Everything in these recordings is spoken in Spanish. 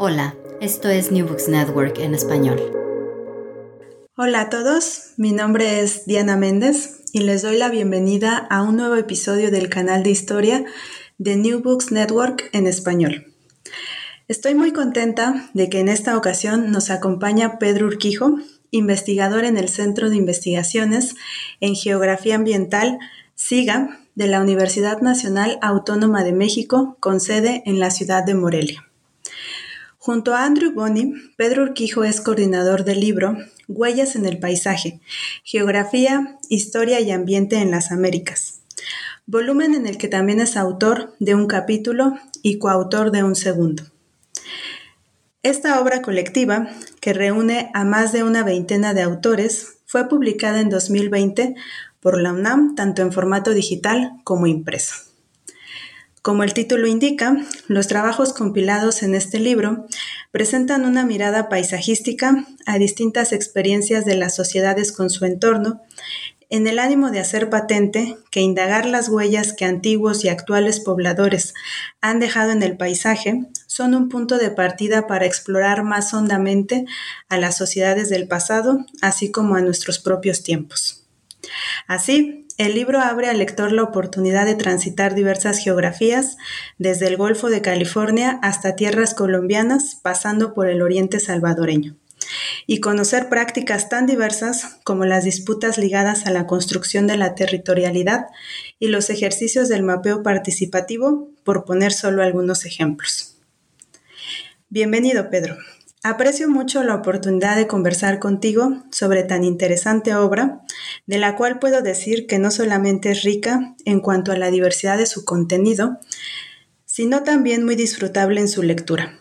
Hola, esto es New Books Network en español. Hola a todos, mi nombre es Diana Méndez y les doy la bienvenida a un nuevo episodio del canal de historia de New Books Network en español. Estoy muy contenta de que en esta ocasión nos acompaña Pedro Urquijo, investigador en el Centro de Investigaciones en Geografía Ambiental, SIGA, de la Universidad Nacional Autónoma de México, con sede en la ciudad de Morelia. Junto a Andrew Bonney, Pedro Urquijo es coordinador del libro Huellas en el Paisaje, Geografía, Historia y Ambiente en las Américas, volumen en el que también es autor de un capítulo y coautor de un segundo. Esta obra colectiva, que reúne a más de una veintena de autores, fue publicada en 2020 por la UNAM tanto en formato digital como impreso. Como el título indica, los trabajos compilados en este libro presentan una mirada paisajística a distintas experiencias de las sociedades con su entorno, en el ánimo de hacer patente que indagar las huellas que antiguos y actuales pobladores han dejado en el paisaje son un punto de partida para explorar más hondamente a las sociedades del pasado, así como a nuestros propios tiempos. Así, el libro abre al lector la oportunidad de transitar diversas geografías, desde el Golfo de California hasta tierras colombianas, pasando por el oriente salvadoreño, y conocer prácticas tan diversas como las disputas ligadas a la construcción de la territorialidad y los ejercicios del mapeo participativo, por poner solo algunos ejemplos. Bienvenido, Pedro. Aprecio mucho la oportunidad de conversar contigo sobre tan interesante obra, de la cual puedo decir que no solamente es rica en cuanto a la diversidad de su contenido, sino también muy disfrutable en su lectura.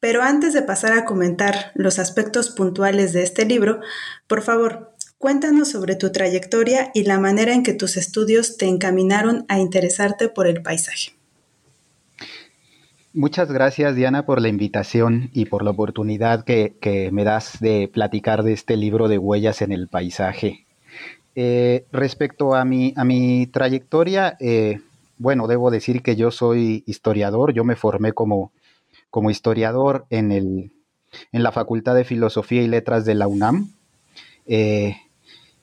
Pero antes de pasar a comentar los aspectos puntuales de este libro, por favor, cuéntanos sobre tu trayectoria y la manera en que tus estudios te encaminaron a interesarte por el paisaje. Muchas gracias Diana por la invitación y por la oportunidad que, que me das de platicar de este libro de huellas en el paisaje. Eh, respecto a mi, a mi trayectoria, eh, bueno, debo decir que yo soy historiador, yo me formé como, como historiador en, el, en la Facultad de Filosofía y Letras de la UNAM. Eh,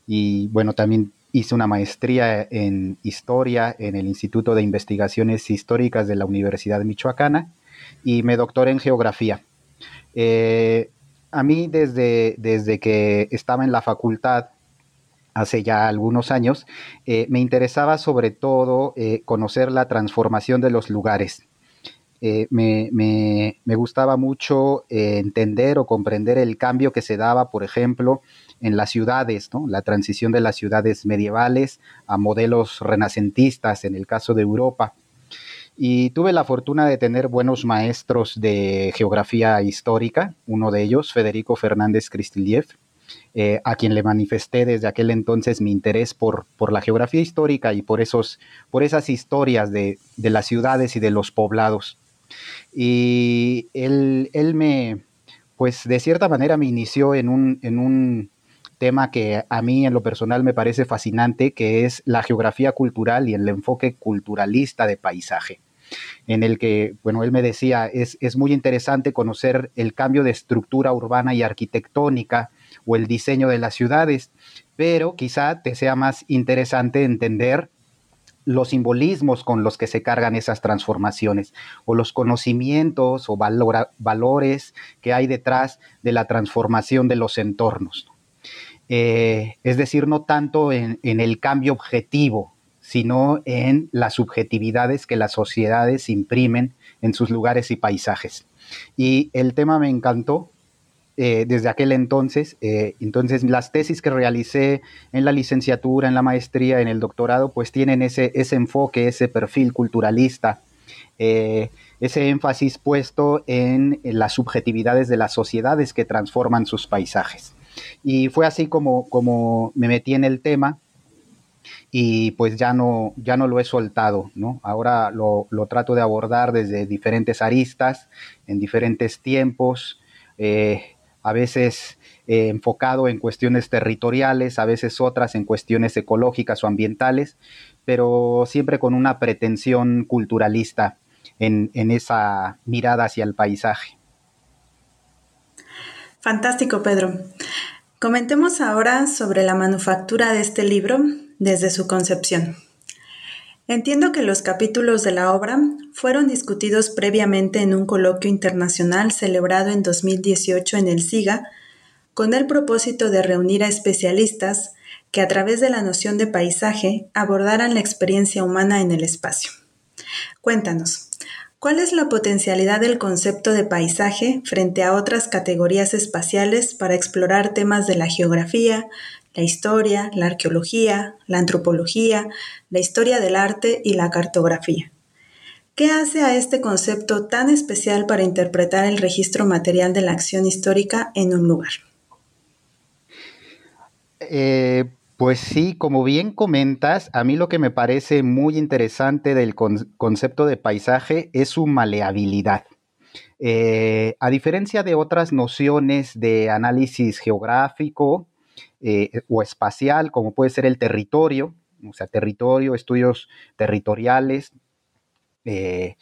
y bueno, también hice una maestría en historia en el Instituto de Investigaciones Históricas de la Universidad Michoacana y me doctoré en geografía. Eh, a mí desde, desde que estaba en la facultad, hace ya algunos años, eh, me interesaba sobre todo eh, conocer la transformación de los lugares. Me, me, gustaba mucho entender o comprender el cambio que se daba, por ejemplo, en las ciudades, la transición de las ciudades medievales a modelos renacentistas en el caso de Europa. Y tuve la fortuna de tener buenos maestros de geografía histórica, uno de ellos, Federico Fernández Cristiliev, eh, a quien le manifesté desde aquel entonces mi interés por, por la geografía histórica y por, esos, por esas historias de, de las ciudades y de los poblados. Y él, él me, pues de cierta manera me inició en un, en un tema que a mí en lo personal me parece fascinante, que es la geografía cultural y el enfoque culturalista de paisaje, en el que, bueno, él me decía, es, es muy interesante conocer el cambio de estructura urbana y arquitectónica o el diseño de las ciudades, pero quizá te sea más interesante entender los simbolismos con los que se cargan esas transformaciones o los conocimientos o valores que hay detrás de la transformación de los entornos. Eh, es decir, no tanto en, el cambio objetivo, sino en las subjetividades que las sociedades imprimen en sus lugares y paisajes. Y el tema me encantó eh, desde aquel entonces. Eh, entonces, las tesis que realicé en la licenciatura, en la maestría, en el doctorado, pues tienen ese, ese enfoque, ese perfil culturalista, eh, ese énfasis puesto en, las subjetividades de las sociedades que transforman sus paisajes. Y fue así como, como me metí en el tema y pues ya no, ya no lo he soltado, ¿no? Ahora lo, lo trato de abordar desde diferentes aristas, en diferentes tiempos, a veces eh, enfocado en cuestiones territoriales, a veces otras en cuestiones ecológicas o ambientales, pero siempre con una pretensión culturalista en, en esa mirada hacia el paisaje. Fantástico, Pedro. Comentemos ahora sobre la manufactura de este libro desde su concepción. Entiendo que los capítulos de la obra fueron discutidos previamente en un coloquio internacional celebrado en 2018 en el SIGA, con el propósito de reunir a especialistas que a través de la noción de paisaje abordaran la experiencia humana en el espacio. Cuéntanos, ¿cuál es la potencialidad del concepto de paisaje frente a otras categorías espaciales para explorar temas de la geografía, la historia, la arqueología, la antropología, la historia del arte y la cartografía. ¿Qué hace a este concepto tan especial para interpretar el registro material de la acción histórica en un lugar? Eh, pues sí, como bien comentas, a mí lo que me parece muy interesante del concepto de paisaje es su maleabilidad. Eh, a diferencia de otras nociones de análisis geográfico, eh, o espacial, como puede ser el territorio, o sea, territorio, estudios territoriales, eh,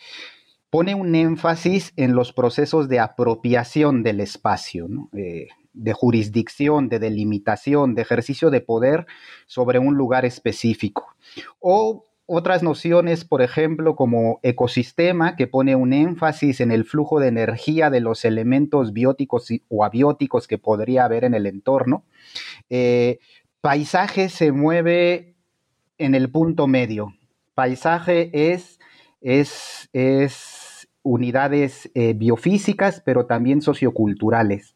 pone un énfasis en los procesos de apropiación del espacio, eh, de jurisdicción, de delimitación, de ejercicio de poder sobre un lugar específico. O otras nociones, por ejemplo, como ecosistema, que pone un énfasis en el flujo de energía de los elementos bióticos o abióticos que podría haber en el entorno. Eh, paisaje se mueve en el punto medio. Paisaje es, es, es unidades eh, biofísicas, pero también socioculturales.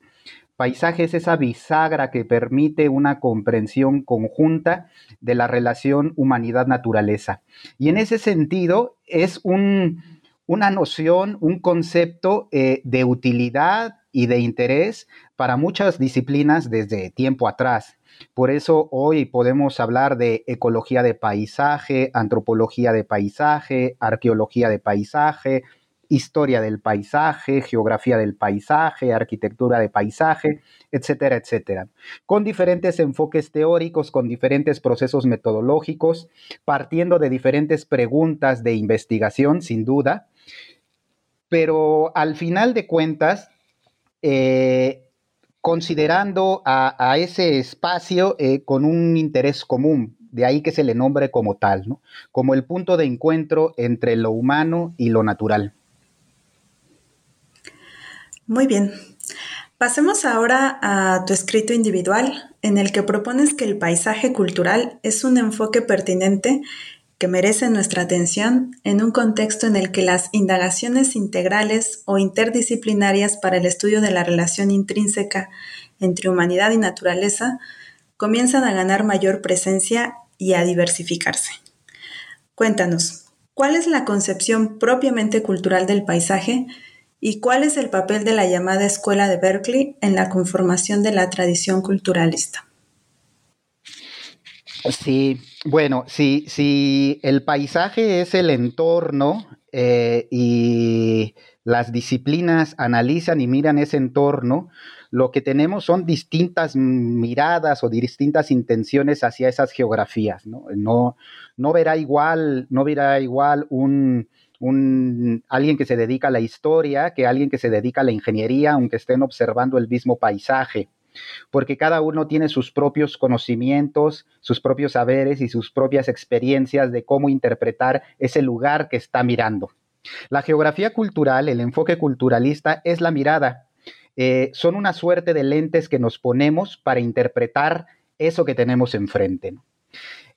Paisaje es esa bisagra que permite una comprensión conjunta de la relación humanidad-naturaleza. Y en ese sentido es una noción, un concepto eh, de utilidad y de interés para muchas disciplinas desde tiempo atrás. Por eso hoy podemos hablar de ecología de paisaje, antropología de paisaje, arqueología de paisaje, historia del paisaje, geografía del paisaje, arquitectura de paisaje, etcétera, etcétera, con diferentes enfoques teóricos, con diferentes procesos metodológicos, partiendo de diferentes preguntas de investigación, sin duda, pero al final de cuentas, eh, considerando a, ese espacio eh, con un interés común, de ahí que se le nombre como tal, como el punto de encuentro entre lo humano y lo natural. Muy bien. Pasemos ahora a tu escrito individual, en el que propones que el paisaje cultural es un enfoque pertinente que merece nuestra atención en un contexto en el que las indagaciones integrales o interdisciplinarias para el estudio de la relación intrínseca entre humanidad y naturaleza comienzan a ganar mayor presencia y a diversificarse. Cuéntanos, ¿cuál es la concepción propiamente cultural del paisaje ¿Y cuál es el papel de la llamada Escuela de Berkeley en la conformación de la tradición culturalista? Sí, bueno, si, si el paisaje es el entorno eh, y las disciplinas analizan y miran ese entorno, lo que tenemos son distintas miradas o distintas intenciones hacia esas geografías. No, no, verá igual, no verá igual un, un, alguien que se dedica a la historia que alguien que se dedica a la ingeniería, aunque estén observando el mismo paisaje porque cada uno tiene sus propios conocimientos, sus propios saberes y sus propias experiencias de cómo interpretar ese lugar que está mirando. La geografía cultural, el enfoque culturalista, es la mirada. Eh, son una suerte de lentes que nos ponemos para interpretar eso que tenemos enfrente.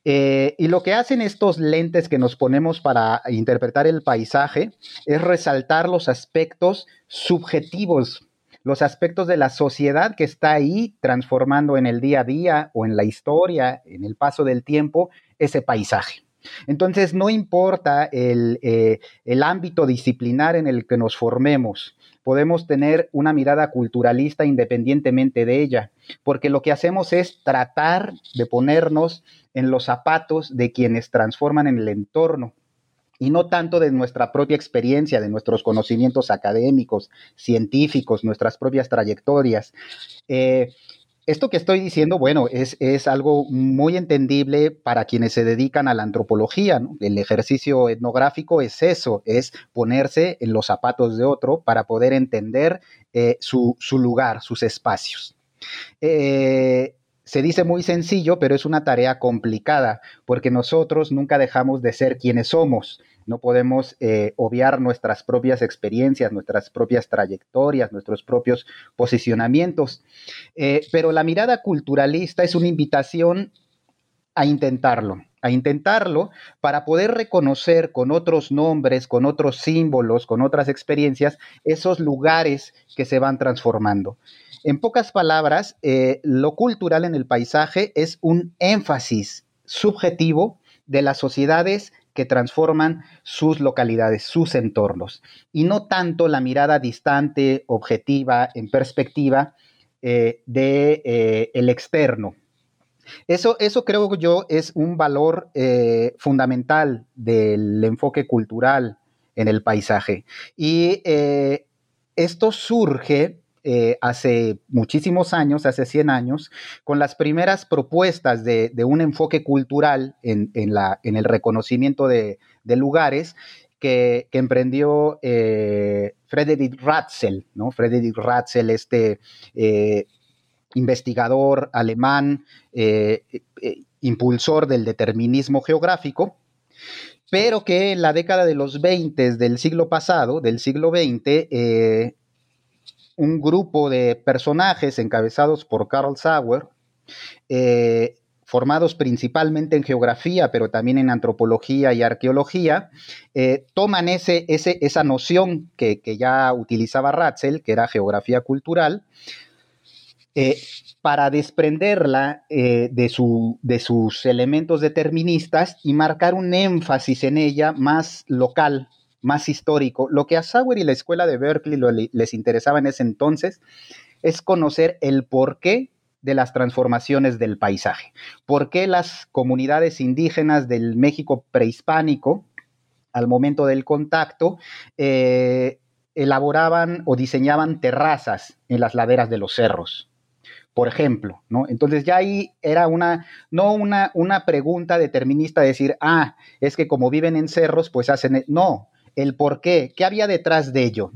Eh, y lo que hacen estos lentes que nos ponemos para interpretar el paisaje es resaltar los aspectos subjetivos los aspectos de la sociedad que está ahí transformando en el día a día o en la historia, en el paso del tiempo, ese paisaje. Entonces, no importa el, eh, el, ámbito disciplinar en el que nos formemos, podemos tener una mirada culturalista independientemente de ella, porque lo que hacemos es tratar de ponernos en los zapatos de quienes transforman en el entorno y no tanto de nuestra propia experiencia, de nuestros conocimientos académicos, científicos, nuestras propias trayectorias. Eh, esto que estoy diciendo, bueno, es, es, algo muy entendible para quienes se dedican a la antropología. El ejercicio etnográfico es eso, es ponerse en los zapatos de otro para poder entender eh, su, lugar, sus espacios. Eh, se dice muy sencillo, pero es una tarea complicada, porque nosotros nunca dejamos de ser quienes somos. No podemos eh, obviar nuestras propias experiencias, nuestras propias trayectorias, nuestros propios posicionamientos. Eh, pero la mirada culturalista es una invitación a intentarlo, a intentarlo para poder reconocer con otros nombres, con otros símbolos, con otras experiencias, esos lugares que se van transformando. En pocas palabras, eh, lo cultural en el paisaje es un énfasis subjetivo de las sociedades que transforman sus localidades, sus entornos, y no tanto la mirada distante, objetiva, en perspectiva eh, de eh, el externo. Eso, eso creo yo es un valor eh, fundamental del enfoque cultural en el paisaje. Y esto surge eh, hace muchísimos años, hace 100 años, con las primeras propuestas de, un enfoque cultural en, el reconocimiento de, lugares que, emprendió eh, Frederick Ratzel, ¿no? Frederick Ratzel, este eh, investigador alemán, impulsor del determinismo geográfico, pero que en la década de los 20 del siglo pasado, del siglo XX, un grupo de personajes encabezados por Carl Sauer, eh, formados principalmente en geografía, pero también en antropología y arqueología, eh, toman ese, esa noción que, ya utilizaba Ratzel, que era geografía cultural, eh, para desprenderla de, su, de, sus elementos deterministas y marcar un énfasis en ella más local, más histórico. Lo que a Sauer y la escuela de Berkeley les interesaba en ese entonces es conocer el porqué de las transformaciones del paisaje. ¿Por qué las comunidades indígenas del México prehispánico, al momento del contacto, eh, elaboraban o diseñaban terrazas en las laderas de los cerros? por ejemplo, ¿no? Entonces ya ahí era una, no una, una pregunta determinista de decir, ah, es que como viven en cerros, pues hacen, e-". no, el por qué, qué había detrás de ello,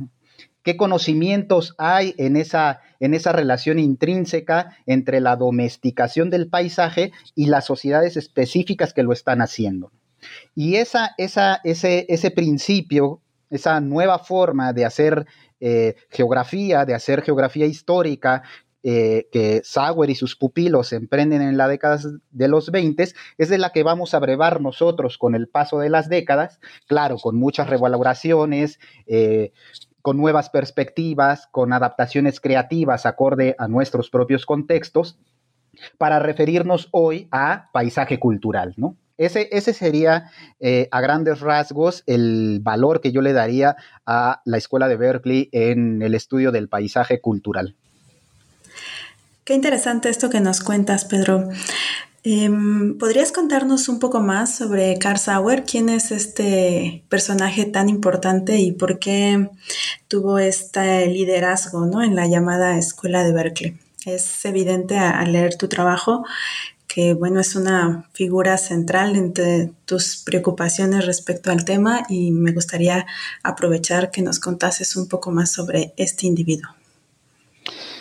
qué conocimientos hay en esa, en esa relación intrínseca entre la domesticación del paisaje y las sociedades específicas que lo están haciendo. Y esa, esa, ese, ese principio, esa nueva forma de hacer eh, geografía, de hacer geografía histórica, eh, que Sauer y sus pupilos emprenden en la década de los 20 es de la que vamos a brevar nosotros con el paso de las décadas, claro, con muchas revaloraciones, eh, con nuevas perspectivas, con adaptaciones creativas acorde a nuestros propios contextos, para referirnos hoy a paisaje cultural, ¿no? Ese, ese sería eh, a grandes rasgos el valor que yo le daría a la escuela de Berkeley en el estudio del paisaje cultural. Qué interesante esto que nos cuentas, Pedro. Em, ¿Podrías contarnos un poco más sobre Carl Sauer? ¿Quién es este personaje tan importante y por qué tuvo este liderazgo ¿no? en la llamada Escuela de Berkeley? Es evidente al leer tu trabajo que bueno, es una figura central entre tus preocupaciones respecto al tema y me gustaría aprovechar que nos contases un poco más sobre este individuo.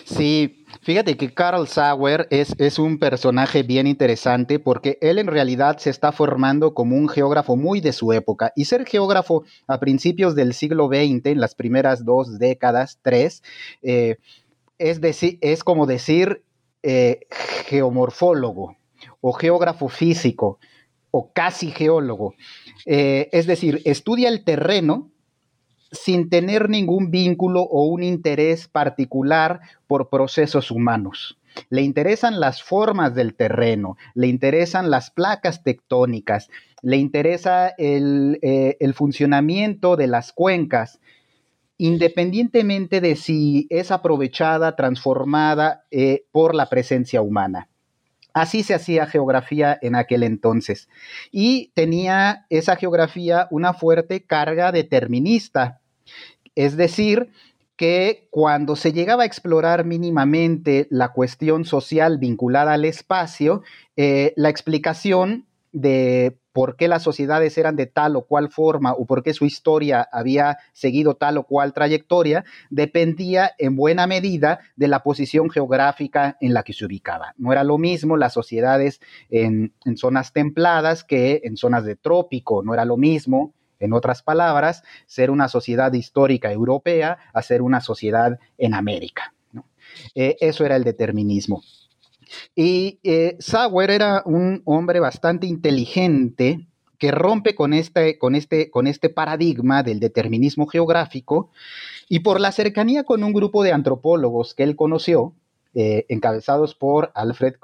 Sí, Fíjate que Carl Sauer es, es, un personaje bien interesante porque él en realidad se está formando como un geógrafo muy de su época. Y ser geógrafo a principios del siglo XX, en las primeras dos décadas, tres, eh, es, es como decir eh, geomorfólogo o geógrafo físico o casi geólogo. Eh, es decir, estudia el terreno sin tener ningún vínculo o un interés particular por procesos humanos. Le interesan las formas del terreno, le interesan las placas tectónicas, le interesa el, eh, funcionamiento de las cuencas, independientemente de si es aprovechada, transformada eh, por la presencia humana. Así se hacía geografía en aquel entonces. Y tenía esa geografía una fuerte carga determinista. Es decir, que cuando se llegaba a explorar mínimamente la cuestión social vinculada al espacio, eh, la explicación de por qué las sociedades eran de tal o cual forma o por qué su historia había seguido tal o cual trayectoria, dependía en buena medida de la posición geográfica en la que se ubicaba. No era lo mismo las sociedades en, zonas templadas que en zonas de trópico, no era lo mismo en otras palabras, ser una sociedad histórica europea a ser una sociedad en América. Eh, eso era el determinismo. Y eh, Sauer era un hombre bastante inteligente que rompe con este, con, este, con este paradigma del determinismo geográfico y por la cercanía con un grupo de antropólogos que él conoció, eh, encabezados por Alfred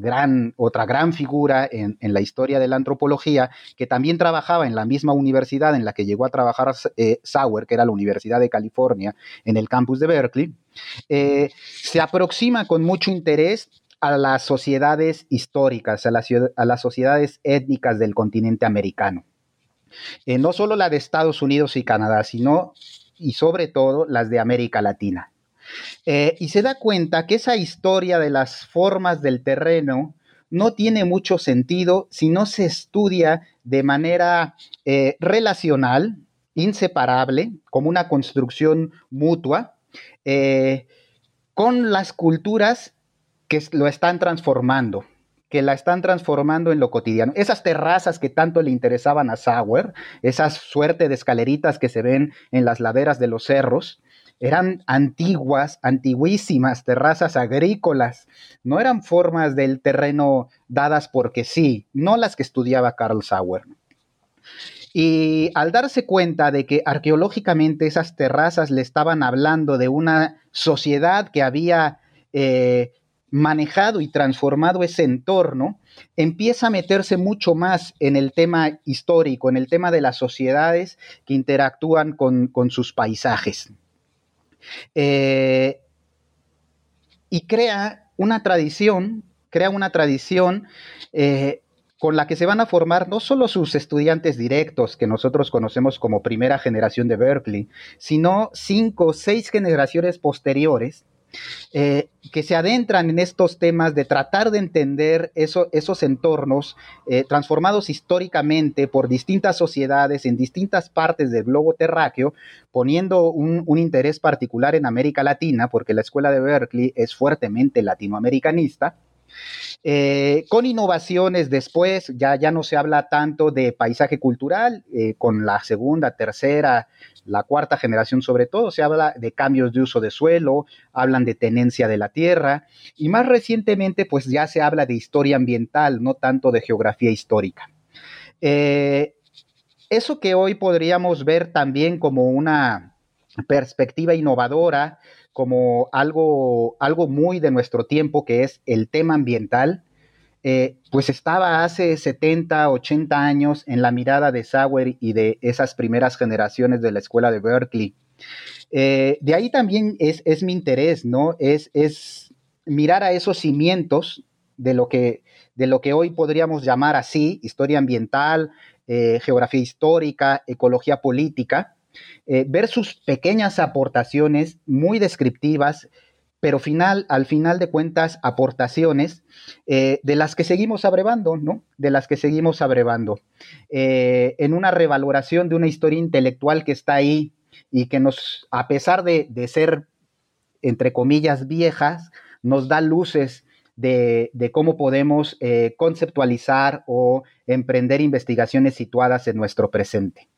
gran, otra gran figura en, la historia de la antropología, que también trabajaba en la misma universidad en la que llegó a trabajar eh, Sauer, que era la Universidad de California, en el campus de Berkeley, eh, se aproxima con mucho interés a las sociedades históricas, a, a las sociedades étnicas del continente americano. no solo la de Estados Unidos y Canadá, sino y sobre todo las de América Latina. Eh, y se da cuenta que esa historia de las formas del terreno no tiene mucho sentido si no se estudia de manera eh, relacional, inseparable, como una construcción mutua, eh, con las culturas que lo están transformando que la están transformando en lo cotidiano. Esas terrazas que tanto le interesaban a Sauer, esas suerte de escaleritas que se ven en las laderas de los cerros, eran antiguas, antiguísimas terrazas agrícolas, no eran formas del terreno dadas porque sí, no las que estudiaba Carl Sauer. Y al darse cuenta de que arqueológicamente esas terrazas le estaban hablando de una sociedad que había eh, manejado y transformado ese entorno, empieza a meterse mucho más en el tema histórico, en el tema de las sociedades que interactúan con sus paisajes. Eh, y crea una tradición, crea una tradición eh, con la que se van a formar no solo sus estudiantes directos, que nosotros conocemos como primera generación de Berkeley, sino cinco o seis generaciones posteriores eh, que se adentran en estos temas de tratar de entender esos entornos eh, transformados históricamente por distintas sociedades en distintas partes del globo terráqueo, poniendo un, interés particular en América Latina, porque la escuela de Berkeley es fuertemente latinoamericanista. Eh, con innovaciones después, ya, ya no se habla tanto de paisaje cultural, con la segunda, tercera, la cuarta generación sobre todo, se habla de cambios de uso de suelo, hablan de tenencia de la tierra y más recientemente pues ya se habla de historia ambiental, no tanto de geografía histórica. Eh, eso que hoy podríamos ver también como una perspectiva innovadora, como algo, algo muy de nuestro tiempo, que es el tema ambiental, eh, pues estaba hace 70, 80 años en la mirada de Sauer y de esas primeras generaciones de la escuela de Berkeley. Eh, de ahí también es, mi interés, ¿no? Es, es, mirar a esos cimientos de lo, que, de lo que hoy podríamos llamar así, historia ambiental, eh, geografía histórica, ecología política, eh, ver sus pequeñas aportaciones muy descriptivas, pero final, al final de cuentas, aportaciones eh, de las que seguimos abrevando, ¿no? De las que seguimos abrevando. en una revaloración de una historia intelectual que está ahí y que nos, a pesar de, de ser, entre comillas, viejas, nos da luces de, cómo podemos eh, conceptualizar o emprender investigaciones situadas en nuestro presente.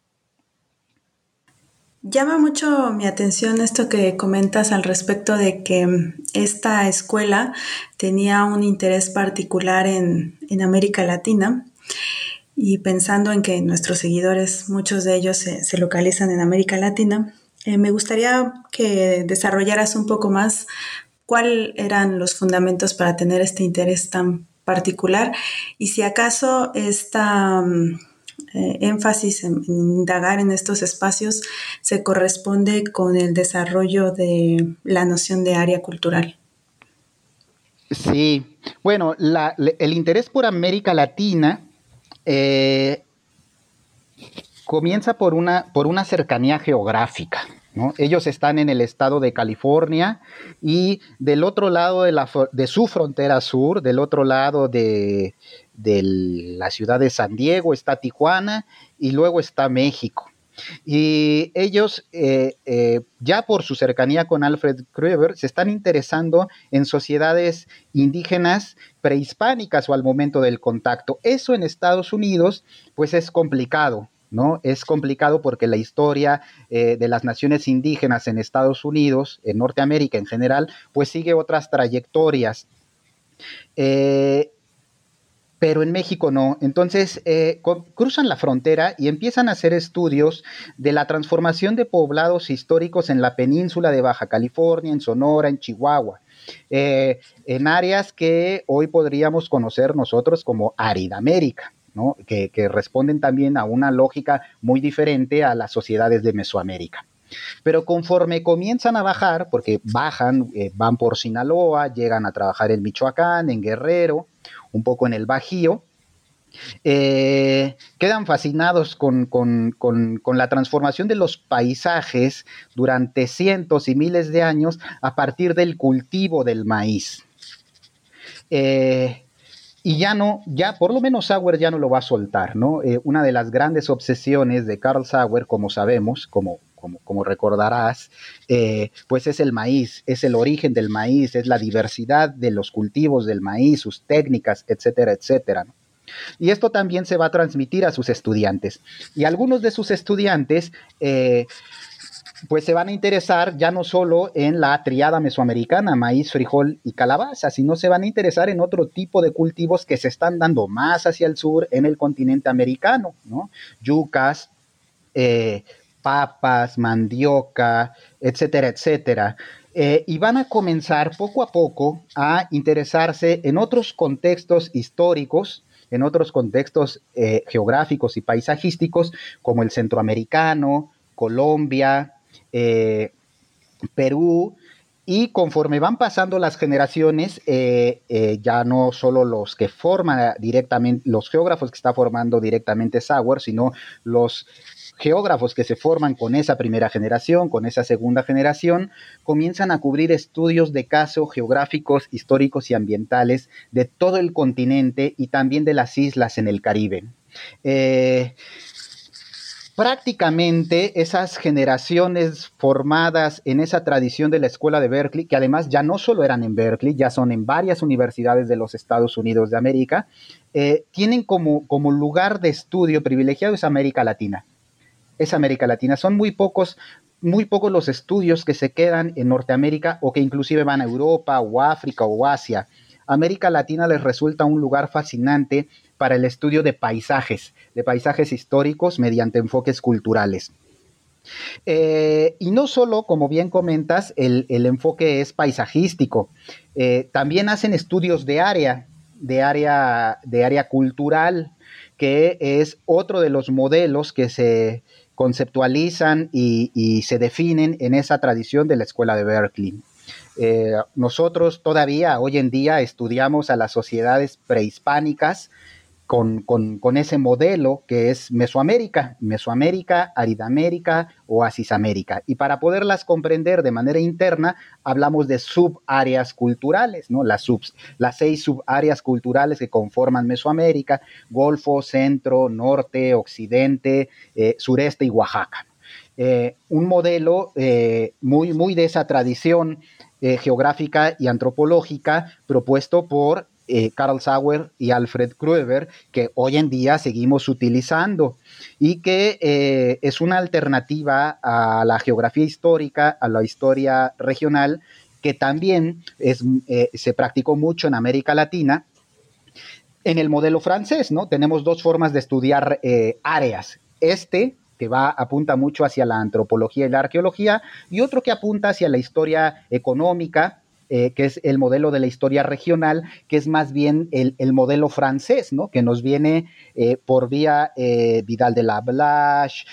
Llama mucho mi atención esto que comentas al respecto de que esta escuela tenía un interés particular en, América Latina y pensando en que nuestros seguidores, muchos de ellos se, localizan en América Latina, eh, me gustaría que desarrollaras un poco más cuáles eran los fundamentos para tener este interés tan particular y si acaso esta mm, eh, énfasis en, indagar en estos espacios se corresponde con el desarrollo de la noción de área cultural. Sí, bueno, el interés por América Latina eh, comienza por una, por una cercanía geográfica. Ellos están en el estado de California y del otro lado de, la, de su frontera sur, del otro lado de, la ciudad de San Diego está Tijuana y luego está México. Y ellos, eh, eh, ya por su cercanía con Alfred Krueber, se están interesando en sociedades indígenas prehispánicas o al momento del contacto. Eso en Estados Unidos, pues es complicado. ¿No? Es complicado porque la historia eh, de las naciones indígenas en Estados Unidos, en Norteamérica en general, pues sigue otras trayectorias. Eh, pero en México no. Entonces eh, cruzan la frontera y empiezan a hacer estudios de la transformación de poblados históricos en la península de Baja California, en Sonora, en Chihuahua, en áreas que hoy podríamos conocer nosotros como Que, responden también a una lógica muy diferente a las sociedades de Mesoamérica. Pero conforme comienzan a bajar, porque bajan, eh, van por Sinaloa, llegan a trabajar en Michoacán, en Guerrero, un poco en el Bajío, eh, quedan fascinados con, la transformación de los paisajes durante cientos y miles de años a partir del cultivo del maíz. Eh, y ya no, ya por lo menos Sauer ya no lo va a soltar, ¿no? Eh, una de las grandes obsesiones de Carl Sauer, como sabemos, como, como, recordarás, eh, pues es el maíz, es el origen del maíz, es la diversidad de los cultivos del maíz, sus técnicas, etcétera, etcétera. Y esto también se va a transmitir a sus estudiantes. Y algunos de sus estudiantes eh, pues se van a interesar ya no solo en la triada mesoamericana, maíz, frijol y calabaza, sino se van a interesar en otro tipo de cultivos que se están dando más hacia el sur en el continente americano, ¿no? Yucas, eh, papas, mandioca, etcétera, etcétera. Eh, y van a comenzar poco a poco a interesarse en otros contextos históricos, en otros contextos eh, geográficos y paisajísticos, como el centroamericano, Colombia, eh, Perú, y conforme van pasando las generaciones, eh, eh, ya no solo los que forman directamente, los geógrafos que está formando directamente Sauer, sino los geógrafos que se forman con esa primera generación, con esa segunda generación, comienzan a cubrir estudios de caso geográficos, históricos y ambientales de todo el continente y también de las islas en el Caribe prácticamente esas generaciones formadas en esa tradición de la escuela de Berkeley, que además ya no solo eran en Berkeley, ya son en varias universidades de los Estados Unidos de América, eh, tienen como, como lugar de estudio privilegiado es América Latina. Es América Latina. Son muy pocos, muy pocos los estudios que se quedan en Norteamérica o que inclusive van a Europa o África o Asia. América Latina les resulta un lugar fascinante para el estudio de paisajes, de paisajes históricos mediante enfoques culturales. Eh, y no solo, como bien comentas, el, enfoque es paisajístico, eh, también hacen estudios de área, de área, de área cultural, que es otro de los modelos que se conceptualizan y, y se definen en esa tradición de la escuela de Berkeley. Eh, nosotros todavía hoy en día estudiamos a las sociedades prehispánicas con, con, ese modelo que es Mesoamérica, Mesoamérica, Aridamérica, Oasisamérica. Y para poderlas comprender de manera interna, hablamos de subáreas culturales, ¿no? Las, las seis subáreas culturales que conforman Mesoamérica, Golfo, Centro, Norte, Occidente, eh, Sureste y Oaxaca. Eh, un modelo eh, muy, muy de esa tradición geográfica y antropológica propuesto por eh, Sauer y Alfred Krueber, que hoy en día seguimos utilizando y que eh, es una alternativa a la geografía histórica, a la historia regional, que también es, eh, se practicó mucho en América Latina. En el modelo francés, ¿no? Tenemos dos formas de estudiar áreas. Este, que va, apunta mucho hacia la antropología y la arqueología, y otro que apunta hacia la historia económica, eh, que es el modelo de la historia regional, que es más bien el, modelo francés, ¿no? que nos viene eh, por vía eh, Vidal de la Blache,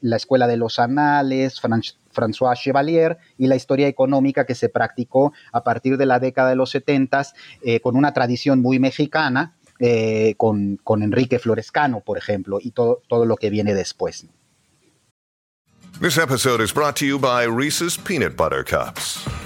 la Escuela de los Anales, François Chevalier y la historia económica que se practicó a partir de la década de los 70 con una tradición muy mexicana, con, con, Enrique Florescano, por ejemplo, y todo, todo lo que viene después. This episode is brought to you Reese's Peanut Butter Cups.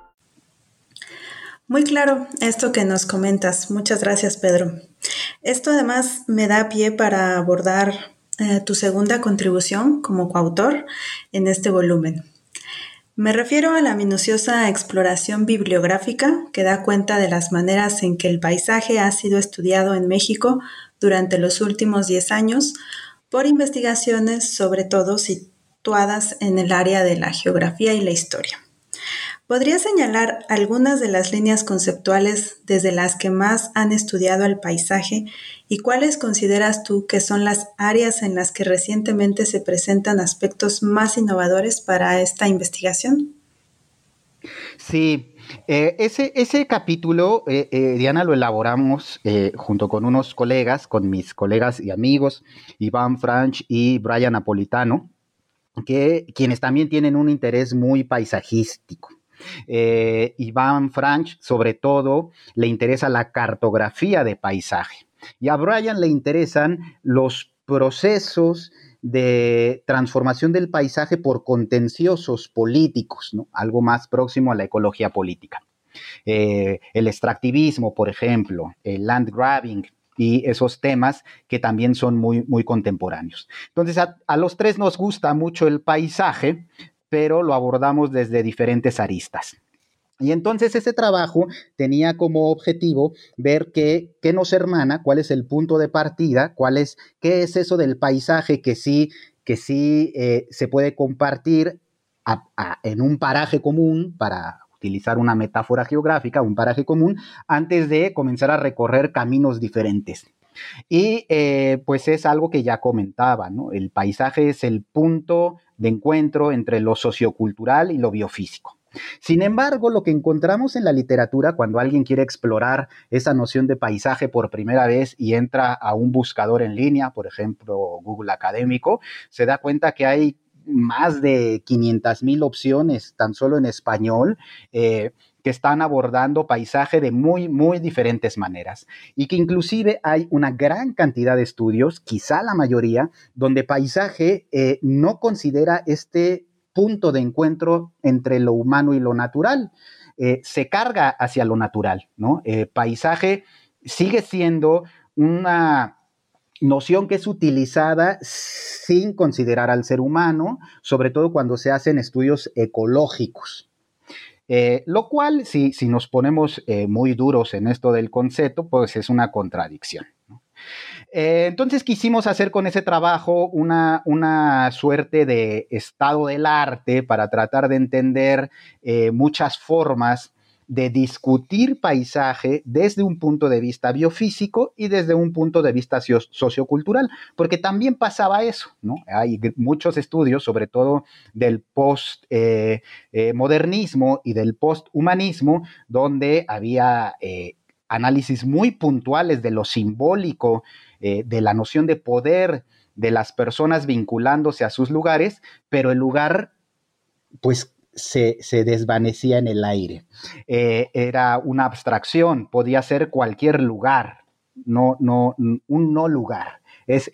Muy claro esto que nos comentas. Muchas gracias, Pedro. Esto además me da pie para abordar eh, tu segunda contribución como coautor en este volumen. Me refiero a la minuciosa exploración bibliográfica que da cuenta de las maneras en que el paisaje ha sido estudiado en México durante los últimos 10 años por investigaciones sobre todo situadas en el área de la geografía y la historia. ¿Podrías señalar algunas de las líneas conceptuales desde las que más han estudiado el paisaje y cuáles consideras tú que son las áreas en las que recientemente se presentan aspectos más innovadores para esta investigación? Sí, eh, ese, ese, capítulo, eh, eh, Diana, lo elaboramos junto con unos colegas, con mis colegas y amigos, Iván Franch y Brian Napolitano, que, quienes también tienen un interés muy paisajístico. Eh, Iván Franch, sobre todo, le interesa la cartografía de paisaje. Y a Brian le interesan los procesos de transformación del paisaje por contenciosos políticos, ¿no? algo más próximo a la ecología política. Eh, el extractivismo, por ejemplo, el land grabbing y esos temas que también son muy, muy contemporáneos. Entonces, a, los tres nos gusta mucho el paisaje, pero lo abordamos desde diferentes aristas. Y entonces ese trabajo tenía como objetivo ver qué, nos hermana, cuál es el punto de partida, cuál es, qué es eso del paisaje que sí, que sí eh, se puede compartir en un paraje común, para utilizar una metáfora geográfica, un paraje común, antes de comenzar a recorrer caminos diferentes. Y eh, pues es algo que ya comentaba, ¿no? El paisaje es el punto de encuentro entre lo sociocultural y lo biofísico. Sin embargo, lo que encontramos en la literatura cuando alguien quiere explorar esa noción de paisaje por primera vez y entra a un buscador en línea, por ejemplo Google Académico, se da cuenta que hay más de 500 mil opciones tan solo en español. Eh, que están abordando paisaje de muy, muy diferentes maneras y que inclusive hay una gran cantidad de estudios, quizá la mayoría, donde paisaje eh, no considera este punto de encuentro entre lo humano y lo natural. Eh, se carga hacia lo natural, ¿no? Eh, paisaje sigue siendo una noción que es utilizada sin considerar al ser humano, sobre todo cuando se hacen estudios ecológicos. Eh, lo cual, si, si nos ponemos eh, muy duros en esto del concepto, pues es una contradicción. Eh, entonces quisimos hacer con ese trabajo una, una, suerte de estado del arte para tratar de entender muchas formas de discutir paisaje desde un punto de vista biofísico y desde un punto de vista sociocultural, porque también pasaba eso, ¿no? Hay muchos estudios, sobre todo del postmodernismo eh, eh, y del posthumanismo, donde había eh, análisis muy puntuales de lo simbólico, de la noción de poder de las personas vinculándose a sus lugares, pero el lugar, pues se, desvanecía en el aire. Eh, era una abstracción, podía ser cualquier lugar, no, no, un no lugar. Es,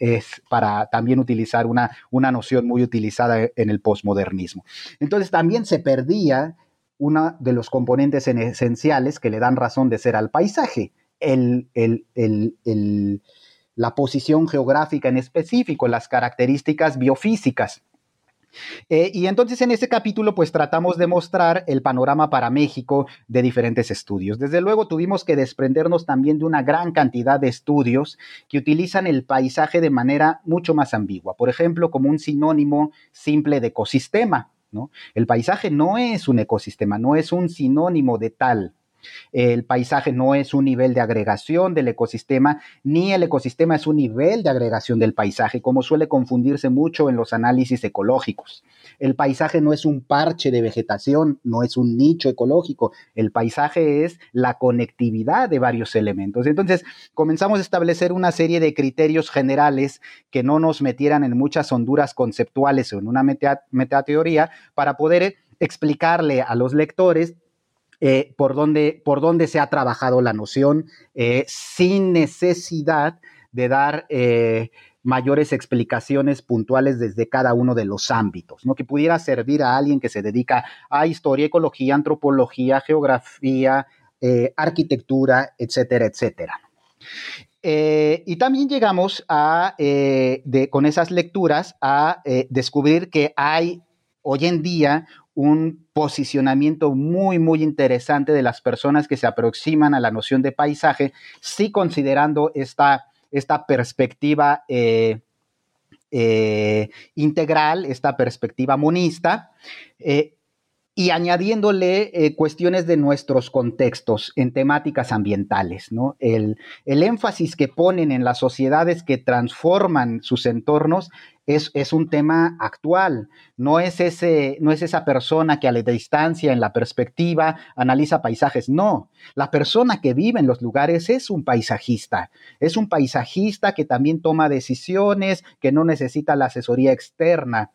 para también utilizar una, una noción muy utilizada en el posmodernismo. Entonces también se perdía uno de los componentes esenciales que le dan razón de ser al paisaje, la posición geográfica en específico, las características biofísicas. Eh, y entonces en ese capítulo pues tratamos de mostrar el panorama para México de diferentes estudios. Desde luego tuvimos que desprendernos también de una gran cantidad de estudios que utilizan el paisaje de manera mucho más ambigua, por ejemplo como un sinónimo simple de ecosistema. ¿no? El paisaje no es un ecosistema, no es un sinónimo de tal. El paisaje no es un nivel de agregación del ecosistema, ni el ecosistema es un nivel de agregación del paisaje, como suele confundirse mucho en los análisis ecológicos. El paisaje no es un parche de vegetación, no es un nicho ecológico. El paisaje es la conectividad de varios elementos. Entonces, comenzamos a establecer una serie de criterios generales que no nos metieran en muchas honduras conceptuales o en una metateoría para poder explicarle a los lectores eh, por, dónde, por se ha trabajado la noción eh, sin necesidad de dar eh, mayores explicaciones puntuales desde cada uno de los ámbitos, ¿no? que pudiera servir a alguien que se dedica a historia, ecología, antropología, geografía, arquitectura, etcétera, etcétera. y también llegamos a, con esas lecturas a descubrir que hay hoy en día un posicionamiento muy, muy interesante de las personas que se aproximan a la noción de paisaje, sí considerando esta, esta perspectiva eh, eh, integral, esta perspectiva monista, eh, y añadiéndole eh, cuestiones de nuestros contextos en temáticas ambientales. ¿no? El, énfasis que ponen en las sociedades que transforman sus entornos es, es, un tema actual. No es, ese, no es esa persona que a la distancia, en la perspectiva, analiza paisajes. No, la persona que vive en los lugares es un paisajista. Es un paisajista que también toma decisiones, que no necesita la asesoría externa.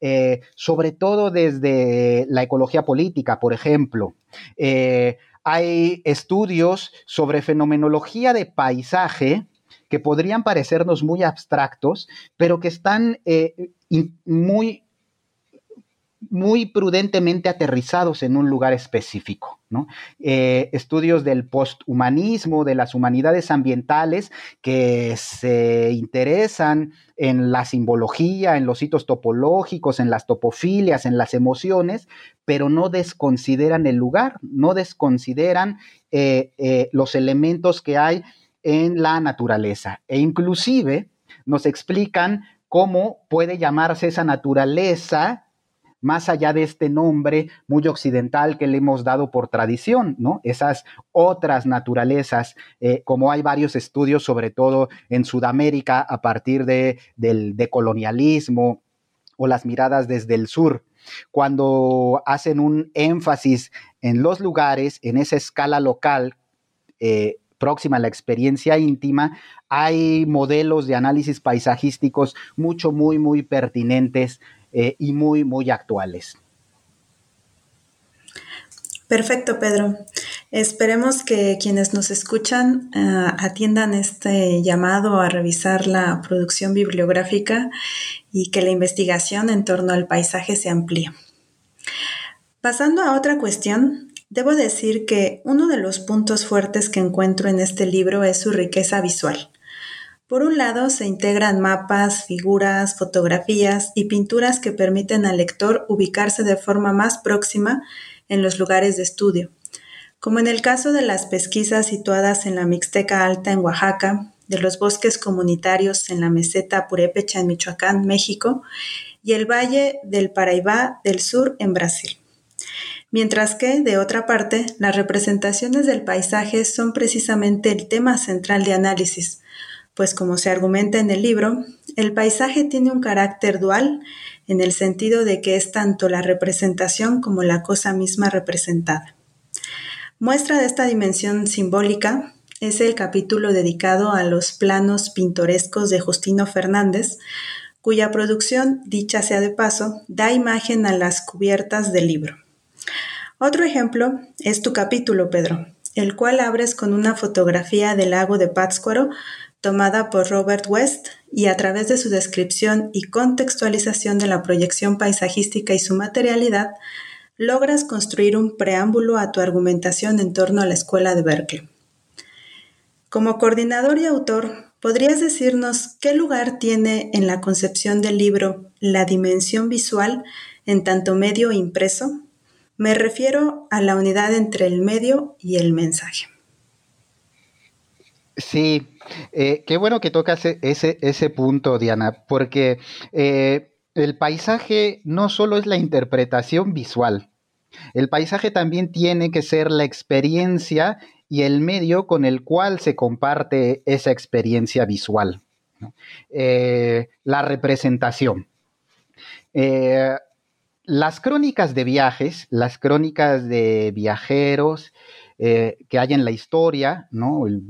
Eh, sobre todo desde la ecología política, por ejemplo. Eh, hay estudios sobre fenomenología de paisaje que podrían parecernos muy abstractos, pero que están eh, muy muy prudentemente aterrizados en un lugar específico. Eh, estudios del posthumanismo, de las humanidades ambientales, que se interesan en la simbología, en los hitos topológicos, en las topofilias, en las emociones, pero no desconsideran el lugar, no desconsideran eh, eh, los elementos que hay en la naturaleza. E inclusive nos explican cómo puede llamarse esa naturaleza más allá de este nombre muy occidental que le hemos dado por tradición, ¿no? Esas otras naturalezas, eh, como hay varios estudios, sobre todo en Sudamérica, a partir de, del decolonialismo o las miradas desde el sur, cuando hacen un énfasis en los lugares, en esa escala local, eh, próxima a la experiencia íntima, hay modelos de análisis paisajísticos mucho, muy, muy pertinentes eh, y muy, muy actuales. Perfecto, Pedro. Esperemos que quienes nos escuchan eh, atiendan este llamado a revisar la producción bibliográfica y que la investigación en torno al paisaje se amplíe. Pasando a otra cuestión, debo decir que uno de los puntos fuertes que encuentro en este libro es su riqueza visual. Por un lado, se integran mapas, figuras, fotografías y pinturas que permiten al lector ubicarse de forma más próxima en los lugares de estudio, como en el caso de las pesquisas situadas en la Mixteca Alta en Oaxaca, de los bosques comunitarios en la meseta Purépecha en Michoacán, México, y el Valle del Paraíba del Sur en Brasil. Mientras que, de otra parte, las representaciones del paisaje son precisamente el tema central de análisis, pues como se argumenta en el libro, el paisaje tiene un carácter dual en el sentido de que es tanto la representación como la cosa misma representada. Muestra de esta dimensión simbólica es el capítulo dedicado a los planos pintorescos de Justino Fernández, cuya producción, dicha sea de paso, da imagen a las cubiertas del libro. Otro ejemplo es tu capítulo, Pedro, el cual abres con una fotografía del lago de Pátzcuaro tomada por Robert West y a través de su descripción y contextualización de la proyección paisajística y su materialidad, logras construir un preámbulo a tu argumentación en torno a la escuela de Berkeley. Como coordinador y autor, ¿podrías decirnos qué lugar tiene en la concepción del libro la dimensión visual en tanto medio impreso? Me refiero a la unidad entre el medio y el mensaje. Sí, eh, qué bueno que tocas e-, ese, ese punto, Diana, porque eh, el paisaje no solo es la interpretación visual, el paisaje también tiene que ser la experiencia y el medio con el cual se comparte esa experiencia visual. Eh, la representación. las crónicas de viajes, las crónicas de viajeros, eh, que hay en la historia, ¿no? El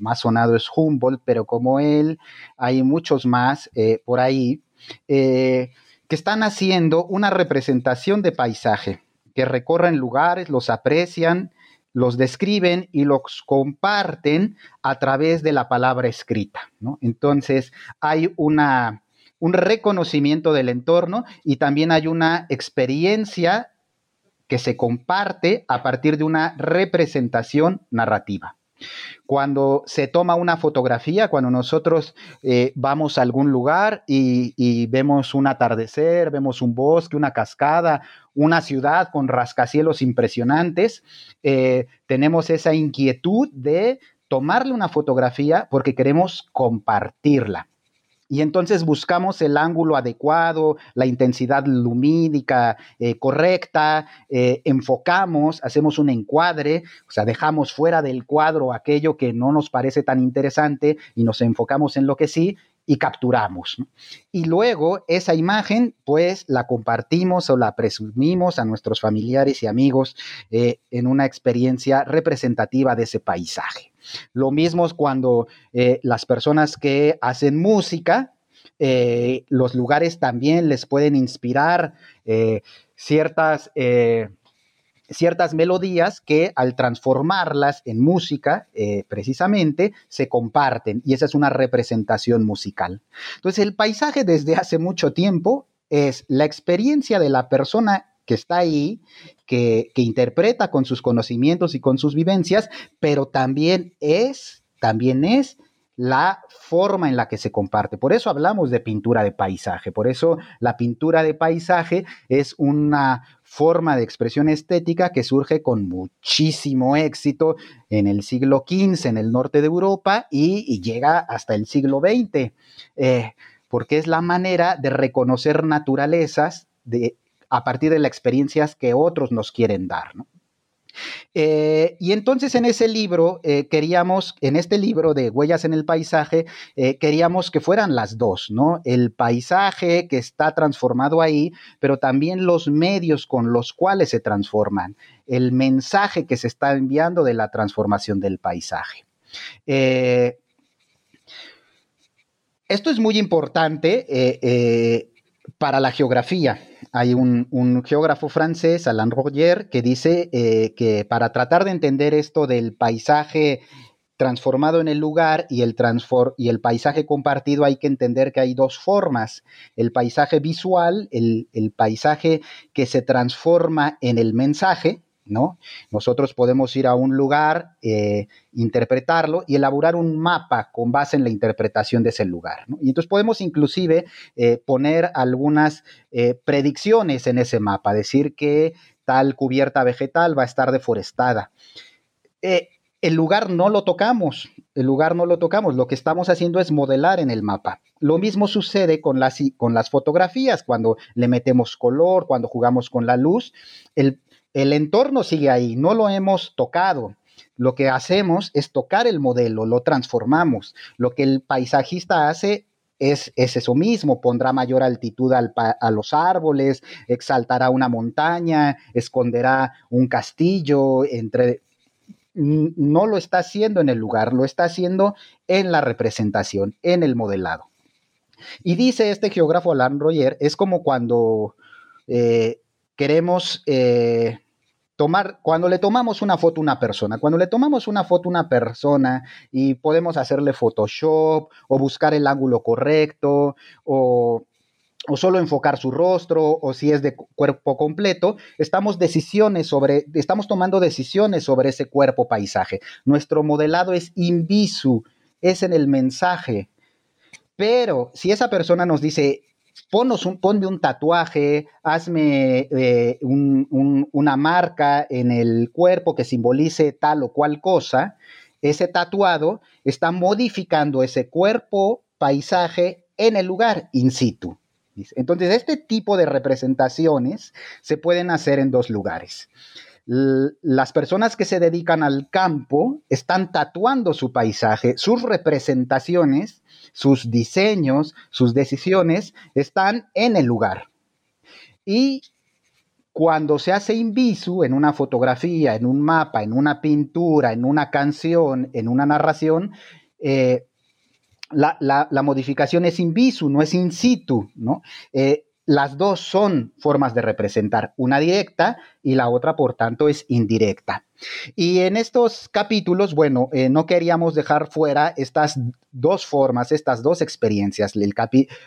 más sonado es Humboldt, pero como él, hay muchos más eh, por ahí eh, que están haciendo una representación de paisaje, que recorren lugares, los aprecian, los describen y los comparten a través de la palabra escrita, ¿no? Entonces, hay una un reconocimiento del entorno y también hay una experiencia que se comparte a partir de una representación narrativa. Cuando se toma una fotografía, cuando nosotros eh, vamos a algún lugar y, vemos un atardecer, vemos un bosque, una cascada, una ciudad con rascacielos impresionantes, eh, tenemos esa inquietud de tomarle una fotografía porque queremos compartirla. Y entonces buscamos el ángulo adecuado, la intensidad lumínica eh, correcta, eh, enfocamos, hacemos un encuadre, o sea, dejamos fuera del cuadro aquello que no nos parece tan interesante y nos enfocamos en lo que sí y capturamos. Y luego esa imagen, pues la compartimos o la presumimos a nuestros familiares y amigos eh, en una experiencia representativa de ese paisaje. Lo mismo es cuando eh, las personas que hacen música, eh, los lugares también les pueden inspirar eh, ciertas, ciertas melodías que al transformarlas en música, precisamente, se comparten y esa es una representación musical. Entonces, el paisaje desde hace mucho tiempo es la experiencia de la persona que está ahí, que, interpreta con sus conocimientos y con sus vivencias, pero también es, también es la forma en la que se comparte. Por eso hablamos de pintura de paisaje, por eso la pintura de paisaje es una forma de expresión estética que surge con muchísimo éxito en el siglo XV en el norte de Europa y, llega hasta el siglo XX, eh, porque es la manera de reconocer naturalezas, de a partir de las experiencias que otros nos quieren dar. Eh, y entonces en ese libro eh, queríamos, en este libro de Huellas en el Paisaje, eh, queríamos que fueran las dos, ¿no? El paisaje que está transformado ahí, pero también los medios con los cuales se transforman, el mensaje que se está enviando de la transformación del paisaje. esto es muy importante para la geografía. Hay un, geógrafo francés, Alain Roger, que dice eh, que para tratar de entender esto del paisaje transformado en el lugar y el, y el paisaje compartido hay que entender que hay dos formas. El paisaje visual, el, paisaje que se transforma en el mensaje, ¿no? Nosotros podemos ir a un lugar, eh, interpretarlo y elaborar un mapa con base en la interpretación de ese lugar. Y entonces podemos inclusive eh, poner algunas eh, predicciones en ese mapa, decir que tal cubierta vegetal va a estar deforestada. el lugar no lo tocamos, el lugar no lo tocamos, lo que estamos haciendo es modelar en el mapa. Lo mismo sucede con las, con las fotografías, cuando le metemos color, cuando jugamos con la luz, el entorno sigue ahí, no lo hemos tocado. Lo que hacemos es tocar el modelo, lo transformamos. Lo que el paisajista hace es, eso mismo, pondrá mayor altitud a los árboles, exaltará una montaña, esconderá un castillo, entre... No lo está haciendo en el lugar, lo está haciendo en la representación, en el modelado. Y dice este geógrafo Alan Royer, es como cuando eh, queremos eh, tomar, cuando le tomamos una foto a una persona, cuando le tomamos una foto a una persona y podemos hacerle Photoshop o buscar el ángulo correcto o, o solo enfocar su rostro o si es de cuerpo completo, estamos decisiones sobre, estamos tomando decisiones sobre ese cuerpo paisaje. Nuestro modelado es in visu, es en el mensaje. Pero si esa persona nos dice, Ponos un, ponme un tatuaje, hazme eh, una marca en el cuerpo que simbolice tal o cual cosa. Ese tatuado está modificando ese cuerpo, paisaje en el lugar in situ. Entonces, este tipo de representaciones se pueden hacer en dos lugares las personas que se dedican al campo están tatuando su paisaje, sus representaciones, sus diseños, sus decisiones están en el lugar. Y cuando se hace invisu en una fotografía, en un mapa, en una pintura, en una canción, en una narración, eh, la, modificación es in visu, no es in situ, ¿no? Eh, las dos son formas de representar, una directa y la otra, por tanto, es indirecta. Y en estos capítulos, bueno, eh, no queríamos dejar fuera estas dos formas, estas dos experiencias,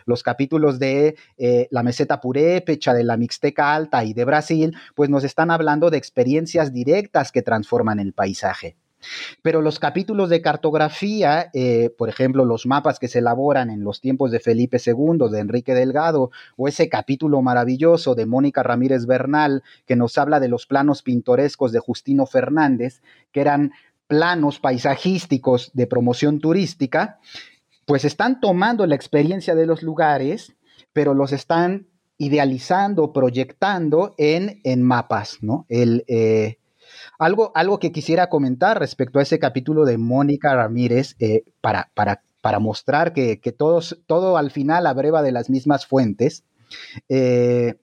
los capítulos de eh, la meseta purépecha, de la Mixteca Alta y de Brasil, pues nos están hablando de experiencias directas que transforman el paisaje. Pero los capítulos de cartografía, eh, por ejemplo, los mapas que se elaboran en los tiempos de Felipe II, de Enrique Delgado, o ese capítulo maravilloso de Mónica Ramírez Bernal, que nos habla de los planos pintorescos de Justino Fernández, que eran planos paisajísticos de promoción turística, pues están tomando la experiencia de los lugares, pero los están idealizando, proyectando en, en mapas, ¿no? El, eh, algo, algo que quisiera comentar respecto a ese capítulo de Mónica Ramírez, eh, para, para, para, mostrar que, todos, todo al final abreva de las mismas fuentes. Eh,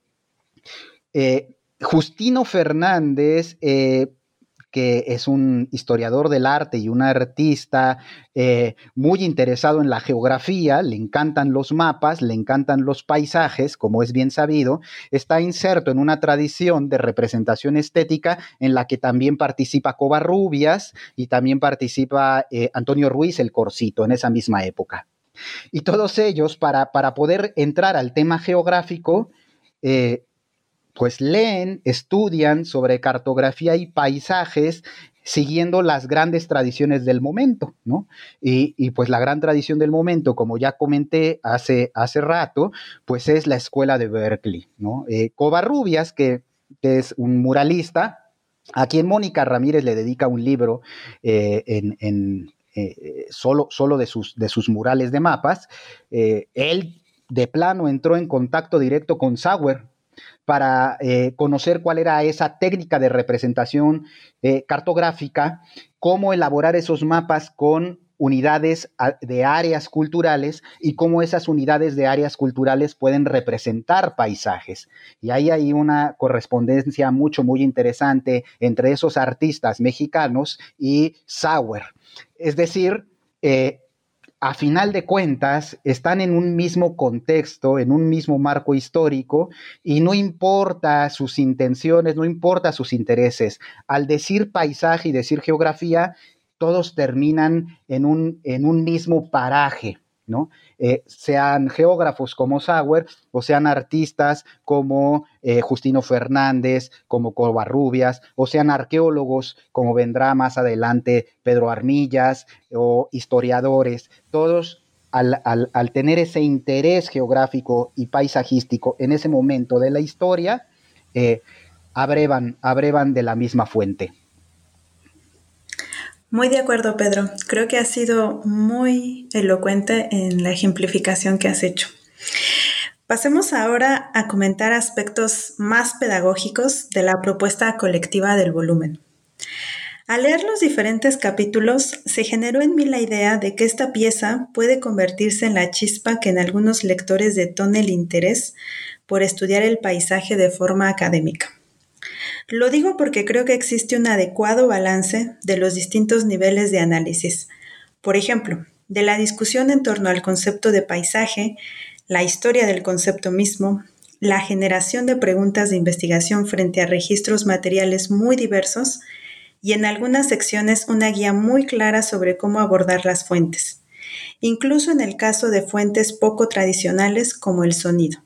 eh, Justino Fernández que es un historiador del arte y un artista eh, muy interesado en la geografía, le encantan los mapas, le encantan los paisajes, como es bien sabido, está inserto en una tradición de representación estética en la que también participa Covarrubias y también participa eh, Antonio Ruiz el Corcito en esa misma época. Y todos ellos, para, para poder entrar al tema geográfico, eh, pues leen, estudian sobre cartografía y paisajes siguiendo las grandes tradiciones del momento, ¿no? Y, pues la gran tradición del momento, como ya comenté hace, hace rato, pues es la escuela de Berkeley, ¿no? Eh, Covarrubias, que, es un muralista, a quien Mónica Ramírez le dedica un libro eh, en, eh, solo, solo de, sus, de sus murales de mapas, él de plano entró en contacto directo con Sauer, para eh, conocer cuál era esa técnica de representación eh, cartográfica, cómo elaborar esos mapas con unidades de áreas culturales y cómo esas unidades de áreas culturales pueden representar paisajes. Y ahí hay una correspondencia mucho, muy interesante entre esos artistas mexicanos y Sauer. Es decir, eh, a final de cuentas están en un mismo contexto, en un mismo marco histórico, y no importa sus intenciones, no importa sus intereses. Al decir paisaje y decir geografía, todos terminan en un, en un mismo paraje, ¿no? Eh, sean geógrafos como Sauer o sean artistas como eh, Justino Fernández, como Covarrubias, o sean arqueólogos como vendrá más adelante Pedro Armillas o historiadores, todos al, tener ese interés geográfico y paisajístico en ese momento de la historia, eh, abrevan, abrevan de la misma fuente. Muy de acuerdo, Pedro. Creo que has sido muy elocuente en la ejemplificación que has hecho. Pasemos ahora a comentar aspectos más pedagógicos de la propuesta colectiva del volumen. Al leer los diferentes capítulos, se generó en mí la idea de que esta pieza puede convertirse en la chispa que en algunos lectores detone el interés por estudiar el paisaje de forma académica. Lo digo porque creo que existe un adecuado balance de los distintos niveles de análisis. Por ejemplo, de la discusión en torno al concepto de paisaje, la historia del concepto mismo, la generación de preguntas de investigación frente a registros materiales muy diversos y en algunas secciones una guía muy clara sobre cómo abordar las fuentes, incluso en el caso de fuentes poco tradicionales como el sonido.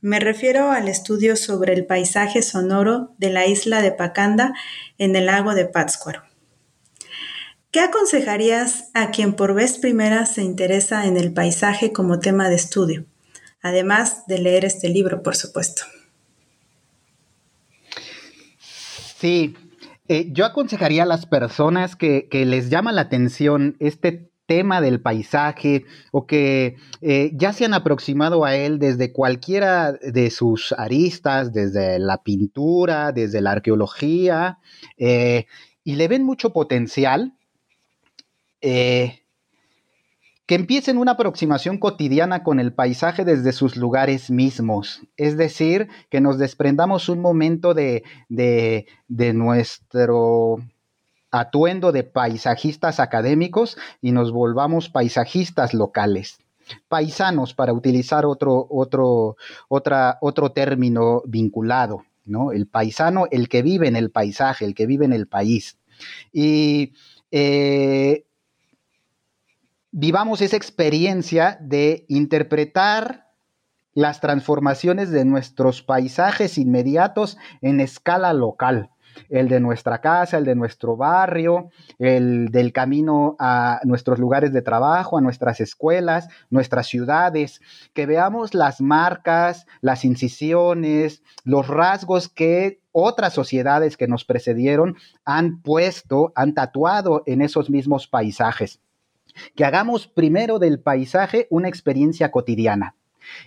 Me refiero al estudio sobre el paisaje sonoro de la isla de Pacanda en el lago de Pátzcuaro. ¿Qué aconsejarías a quien por vez primera se interesa en el paisaje como tema de estudio? Además de leer este libro, por supuesto. Sí, eh, yo aconsejaría a las personas que, que les llama la atención este tema del paisaje o que eh, ya se han aproximado a él desde cualquiera de sus aristas, desde la pintura, desde la arqueología, eh, y le ven mucho potencial, eh, que empiecen una aproximación cotidiana con el paisaje desde sus lugares mismos, es decir, que nos desprendamos un momento de, de, de nuestro atuendo de paisajistas académicos y nos volvamos paisajistas locales. Paisanos, para utilizar otro, otro, otra, otro término vinculado, ¿no? El paisano, el que vive en el paisaje, el que vive en el país. Y eh, vivamos esa experiencia de interpretar las transformaciones de nuestros paisajes inmediatos en escala local el de nuestra casa, el de nuestro barrio, el del camino a nuestros lugares de trabajo, a nuestras escuelas, nuestras ciudades, que veamos las marcas, las incisiones, los rasgos que otras sociedades que nos precedieron han puesto, han tatuado en esos mismos paisajes. Que hagamos primero del paisaje una experiencia cotidiana.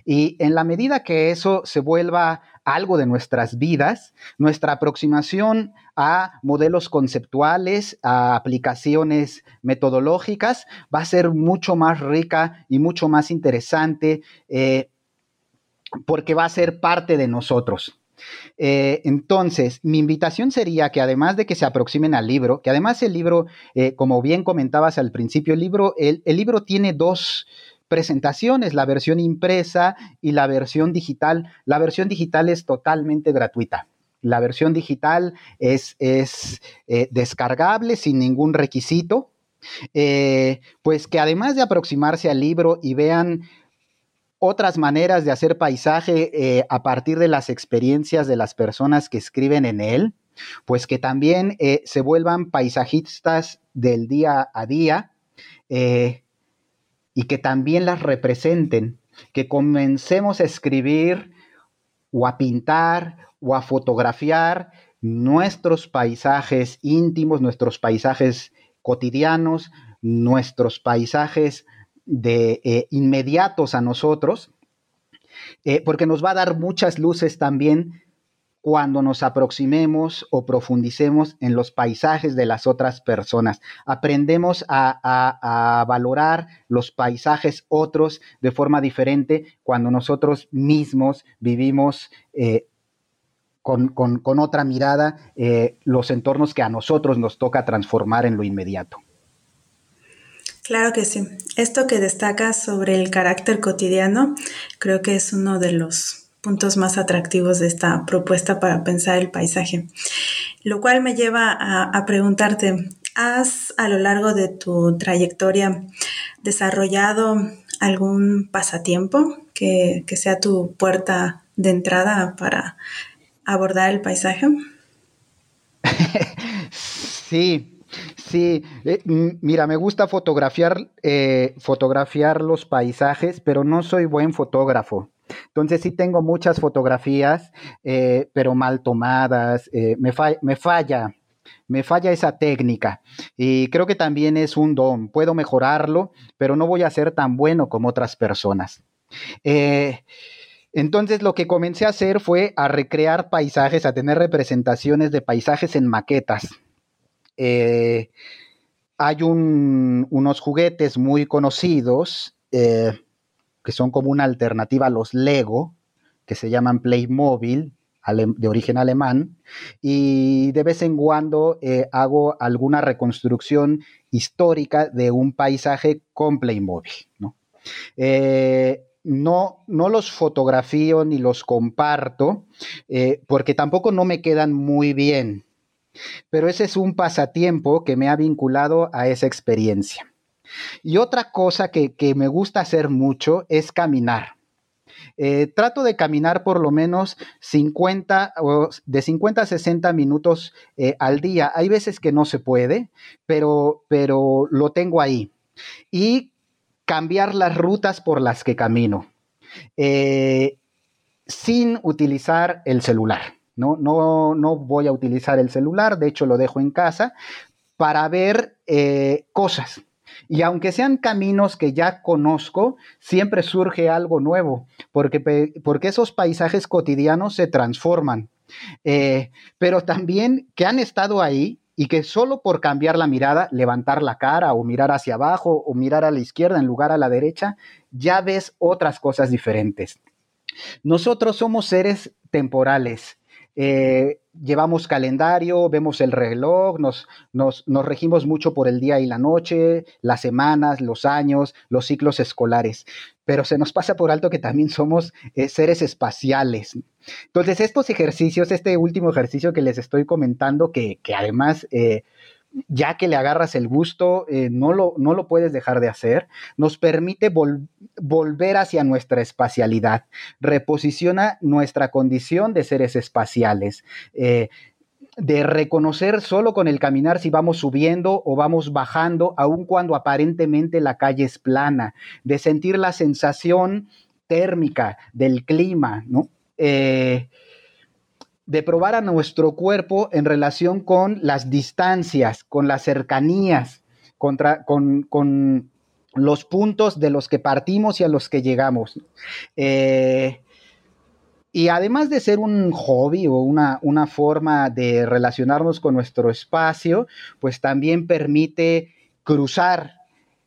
Y en la medida que eso se vuelva algo de nuestras vidas, nuestra aproximación a modelos conceptuales, a aplicaciones metodológicas, va a ser mucho más rica y mucho más interesante eh, porque va a ser parte de nosotros. Eh, entonces, mi invitación sería que además de que se aproximen al libro, que además el libro, eh, como bien comentabas al principio, el libro, el libro tiene dos, presentaciones, la versión impresa y la versión digital. La versión digital es totalmente gratuita. La versión digital es, es eh, descargable sin ningún requisito. Eh, pues que además de aproximarse al libro y vean otras maneras de hacer paisaje eh, a partir de las experiencias de las personas que escriben en él, pues que también se vuelvan paisajistas del día a día, y que también las representen, que comencemos a escribir o a pintar o a fotografiar nuestros paisajes íntimos, nuestros paisajes cotidianos, nuestros paisajes de eh, inmediatos a nosotros, eh, porque nos va a dar muchas luces también cuando nos aproximemos o profundicemos en los paisajes de las otras personas. Aprendemos a, valorar los paisajes otros de forma diferente cuando nosotros mismos vivimos eh, con, otra mirada eh, los entornos que a nosotros nos toca transformar en lo inmediato. Claro que sí. Esto que destacas sobre el carácter cotidiano creo que es uno de los puntos más atractivos de esta propuesta para pensar el paisaje. Lo cual me lleva a, preguntarte, ¿has a lo largo de tu trayectoria desarrollado algún pasatiempo que, sea tu puerta de entrada para abordar el paisaje? sí, Sí, eh, mira, me gusta fotografiar, eh, fotografiar los paisajes, pero no soy buen fotógrafo. Entonces sí tengo muchas fotografías, eh, pero mal tomadas, me, me falla, me falla esa técnica y creo que también es un don. Puedo mejorarlo, pero no voy a ser tan bueno como otras personas. entonces lo que comencé a hacer fue a recrear paisajes, a tener representaciones de paisajes en maquetas. Eh, hay unos juguetes muy conocidos eh, que son como una alternativa a los Lego, que se llaman Playmobil, de origen alemán, y de vez en cuando eh, hago alguna reconstrucción histórica de un paisaje con Playmobil. ¿no? no, no los fotografío ni los comparto, porque tampoco no me quedan muy bien. Pero ese es un pasatiempo que me ha vinculado a esa experiencia. Y otra cosa que, me gusta hacer mucho es caminar. Eh, trato de caminar por lo menos 50 o de 50 a 60 minutos eh, al día. Hay veces que no se puede, pero, pero lo tengo ahí. Y cambiar las rutas por las que camino, eh, sin utilizar el celular. ¿no? No, voy a utilizar el celular, de hecho lo dejo en casa, para ver cosas. Y aunque sean caminos que ya conozco, siempre surge algo nuevo, porque, porque esos paisajes cotidianos se transforman. Eh, pero también que han estado ahí y que solo por cambiar la mirada, levantar la cara o mirar hacia abajo o mirar a la izquierda en lugar a la derecha, ya ves otras cosas diferentes. Nosotros somos seres temporales eh, llevamos calendario, vemos el reloj, nos, nos, regimos mucho por el día y la noche, las semanas, los años, los ciclos escolares, pero se nos pasa por alto que también somos eh, seres espaciales. Entonces, estos ejercicios, este último ejercicio que les estoy comentando, que, que además... Eh, ya que le agarras el gusto, eh, no, lo, no, lo, puedes dejar de hacer, nos permite volver hacia nuestra espacialidad, reposiciona nuestra condición de seres espaciales. Eh, de reconocer solo con el caminar si vamos subiendo o vamos bajando, aun cuando aparentemente la calle es plana, de sentir la sensación térmica del clima, ¿no? Eh, de probar a nuestro cuerpo en relación con las distancias, con las cercanías, contra, con, los puntos de los que partimos y a los que llegamos. Eh, y además de ser un hobby o una, una, forma de relacionarnos con nuestro espacio, pues también permite cruzar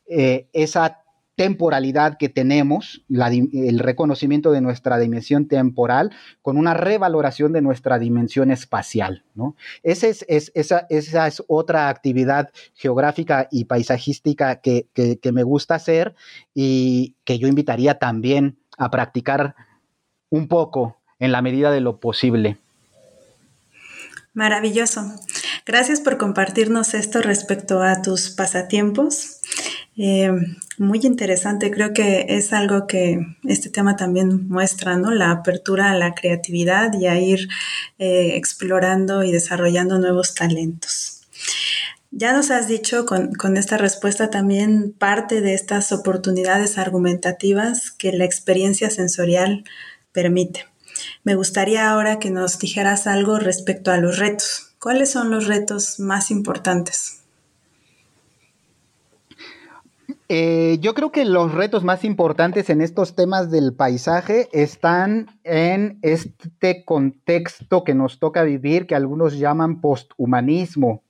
eh, esa temporalidad que tenemos, el reconocimiento de nuestra dimensión temporal, con una revaloración de nuestra dimensión espacial. ¿no? Esa, es, esa, es otra actividad geográfica y paisajística que, que me gusta hacer y que yo invitaría también a practicar un poco en la medida de lo posible. Maravilloso. Gracias por compartirnos esto respecto a tus pasatiempos. Eh, muy interesante, creo que es algo que este tema también muestra, ¿no? La apertura a la creatividad y a ir eh, explorando y desarrollando nuevos talentos. Ya nos has dicho con, con, esta respuesta también parte de estas oportunidades argumentativas que la experiencia sensorial permite. Me gustaría ahora que nos dijeras algo respecto a los retos. ¿Cuáles son los retos más importantes? Eh, yo creo que los retos más importantes en estos temas del paisaje están en este contexto que nos toca vivir, que algunos llaman posthumanismo,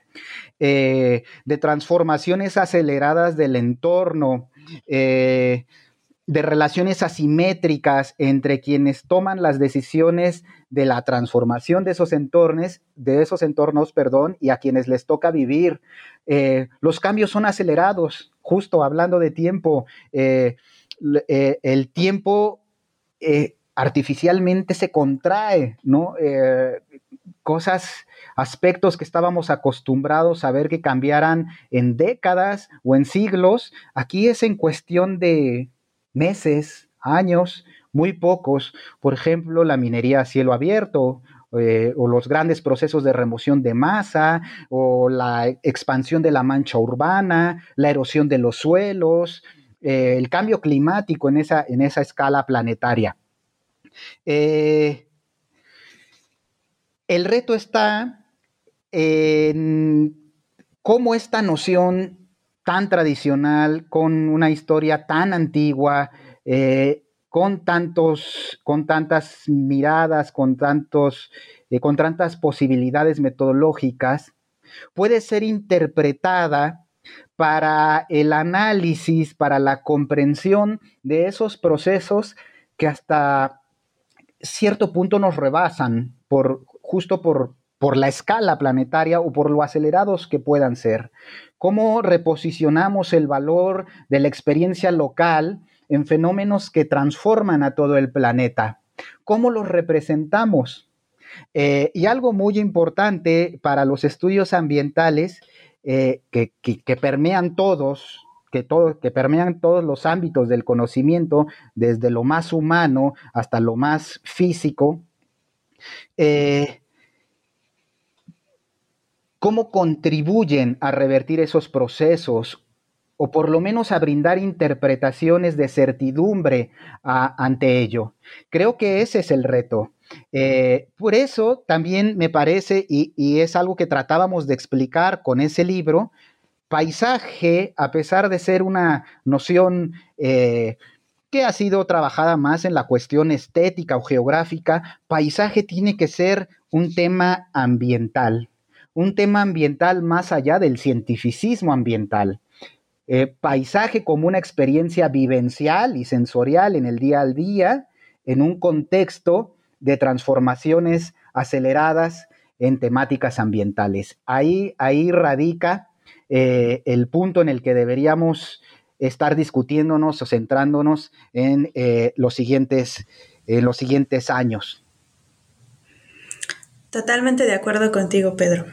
eh, de transformaciones aceleradas del entorno, eh, de relaciones asimétricas entre quienes toman las decisiones de la transformación de esos entornos, de esos entornos, perdón, y a quienes les toca vivir. Eh, los cambios son acelerados, justo hablando de tiempo, eh, eh, el tiempo artificialmente se contrae, ¿no? cosas, aspectos que estábamos acostumbrados a ver que cambiaran en décadas o en siglos, aquí es en cuestión de, meses, años, muy pocos. Por ejemplo, la minería a cielo abierto eh, o los grandes procesos de remoción de masa, o la expansión de la mancha urbana, la erosión de los suelos, eh, el cambio climático en esa, en esa escala planetaria. Eh, el reto está en cómo esta noción tan tradicional, con una historia tan antigua, con, tantos, con tantas miradas, con, tantos, eh, con tantas posibilidades metodológicas, puede ser interpretada para el análisis, para la comprensión de esos procesos que hasta cierto punto nos rebasan por justo por, por la escala planetaria o por lo acelerados que puedan ser. ¿Cómo reposicionamos el valor de la experiencia local en fenómenos que transforman a todo el planeta. ¿Cómo los representamos? Eh, y algo muy importante para los estudios ambientales eh, que, permean todos, que, que permean todos los ámbitos del conocimiento, desde lo más humano hasta lo más físico, eh, cómo contribuyen a revertir esos procesos o por lo menos a brindar interpretaciones de certidumbre ante ello. Creo que ese es el reto. Eh, por eso también me parece, y, es algo que tratábamos de explicar con ese libro, paisaje, a pesar de ser una noción eh, que ha sido trabajada más en la cuestión estética o geográfica, paisaje tiene que ser un tema ambiental, un tema ambiental más allá del cientificismo ambiental. Eh, paisaje como una experiencia vivencial y sensorial en el día al día, en un contexto de transformaciones aceleradas en temáticas ambientales. Ahí, ahí radica eh, el punto en el que deberíamos estar discutiéndonos o centrándonos en, eh, los, siguientes, en los siguientes años. Totalmente de acuerdo contigo, Pedro.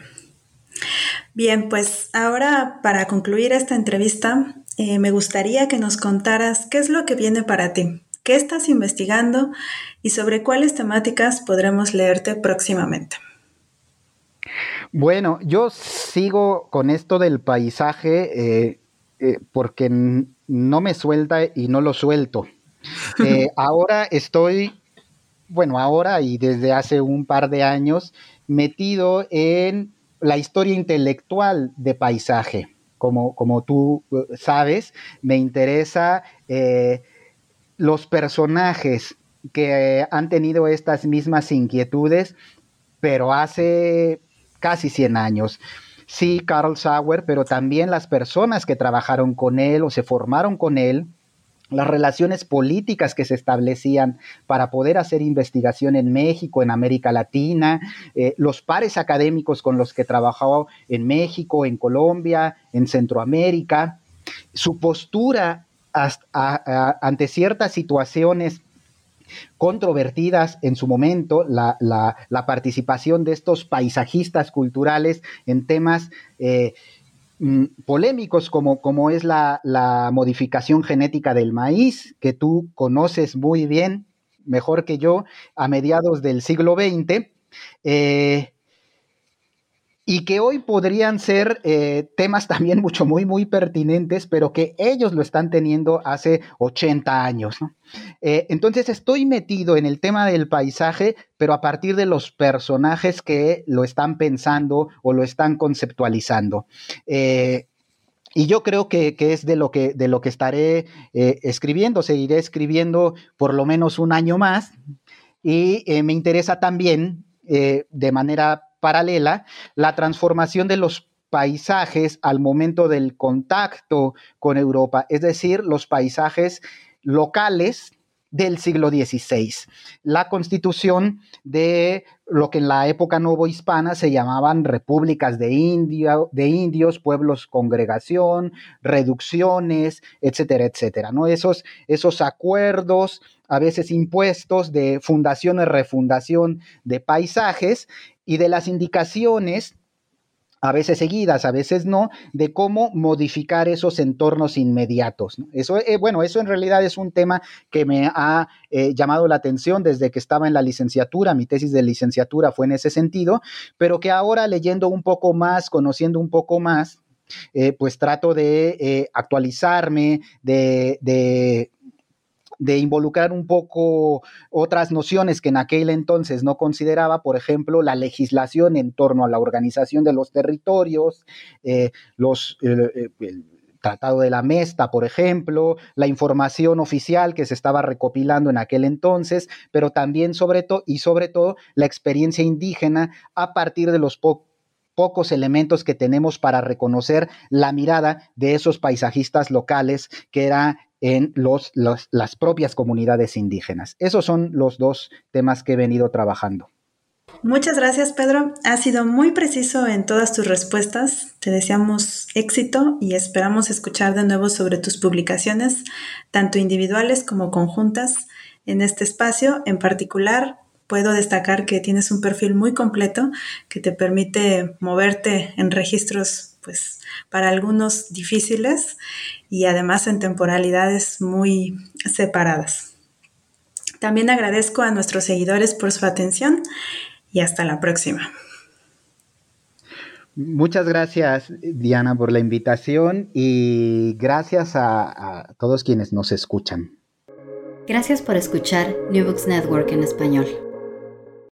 Bien, pues ahora para concluir esta entrevista, eh, me gustaría que nos contaras qué es lo que viene para ti, qué estás investigando y sobre cuáles temáticas podremos leerte próximamente. Bueno, yo sigo con esto del paisaje eh, eh, porque no me suelta y no lo suelto. ahora estoy, bueno, ahora y desde hace un par de años metido en la historia intelectual de paisaje. Como, como tú eh, sabes, me interesa eh, los personajes que han tenido estas mismas inquietudes, pero hace casi 100 años. Sí, Carl Sauer, pero también las personas que trabajaron con él o se formaron con él, las relaciones políticas que se establecían para poder hacer investigación en México, en América Latina, eh, los pares académicos con los que trabajó en México, en Colombia, en Centroamérica, su postura ante ciertas situaciones controvertidas en su momento, la, participación de estos paisajistas culturales en temas eh, polémicos como, como es la, modificación genética del maíz, que tú conoces muy bien, mejor que yo, a mediados del siglo XX. Eh, y que hoy podrían ser eh, temas también mucho, muy, muy pertinentes, pero que ellos lo están teniendo hace 80 años. Eh, entonces estoy metido en el tema del paisaje, pero a partir de los personajes que lo están pensando o lo están conceptualizando. Eh, y yo creo que, es de lo que, de lo que estaré escribiendo, seguiré escribiendo por lo menos un año más. Y me interesa también, de manera paralela, la transformación de los paisajes al momento del contacto con Europa, es decir, los paisajes locales del siglo XVI. La constitución de lo que en la época novohispana se llamaban repúblicas de, de indios, pueblos congregación, reducciones, etcétera, etcétera. ¿no? Esos, esos acuerdos, a veces impuestos de fundación y refundación de paisajes y de las indicaciones a veces seguidas, a veces no, de cómo modificar esos entornos inmediatos. Eso, eh, bueno, eso en realidad es un tema que me ha eh, llamado la atención desde que estaba en la licenciatura, mi tesis de licenciatura fue en ese sentido, pero que ahora leyendo un poco más, conociendo un poco más, eh, pues trato de actualizarme, de de involucrar un poco otras nociones que en aquel entonces no consideraba, por ejemplo, la legislación en torno a la organización de los territorios, eh, los... Eh, el Tratado de la Mesta, por ejemplo, la información oficial que se estaba recopilando en aquel entonces, pero también sobre todo y sobre todo la experiencia indígena a partir de los pocos elementos que tenemos para reconocer la mirada de esos paisajistas locales que era en los, las propias comunidades indígenas. Esos son los dos temas que he venido trabajando. Muchas gracias, Pedro. Has sido muy preciso en todas tus respuestas. Te deseamos éxito y esperamos escuchar de nuevo sobre tus publicaciones, tanto individuales como conjuntas, en este espacio. En particular, puedo destacar que tienes un perfil muy completo que te permite moverte en registros pues para algunos difíciles y además en temporalidades muy separadas. También agradezco a nuestros seguidores por su atención y hasta la próxima. Muchas gracias, Diana, por la invitación y gracias a, a todos quienes nos escuchan. Gracias por escuchar New Books Network en español.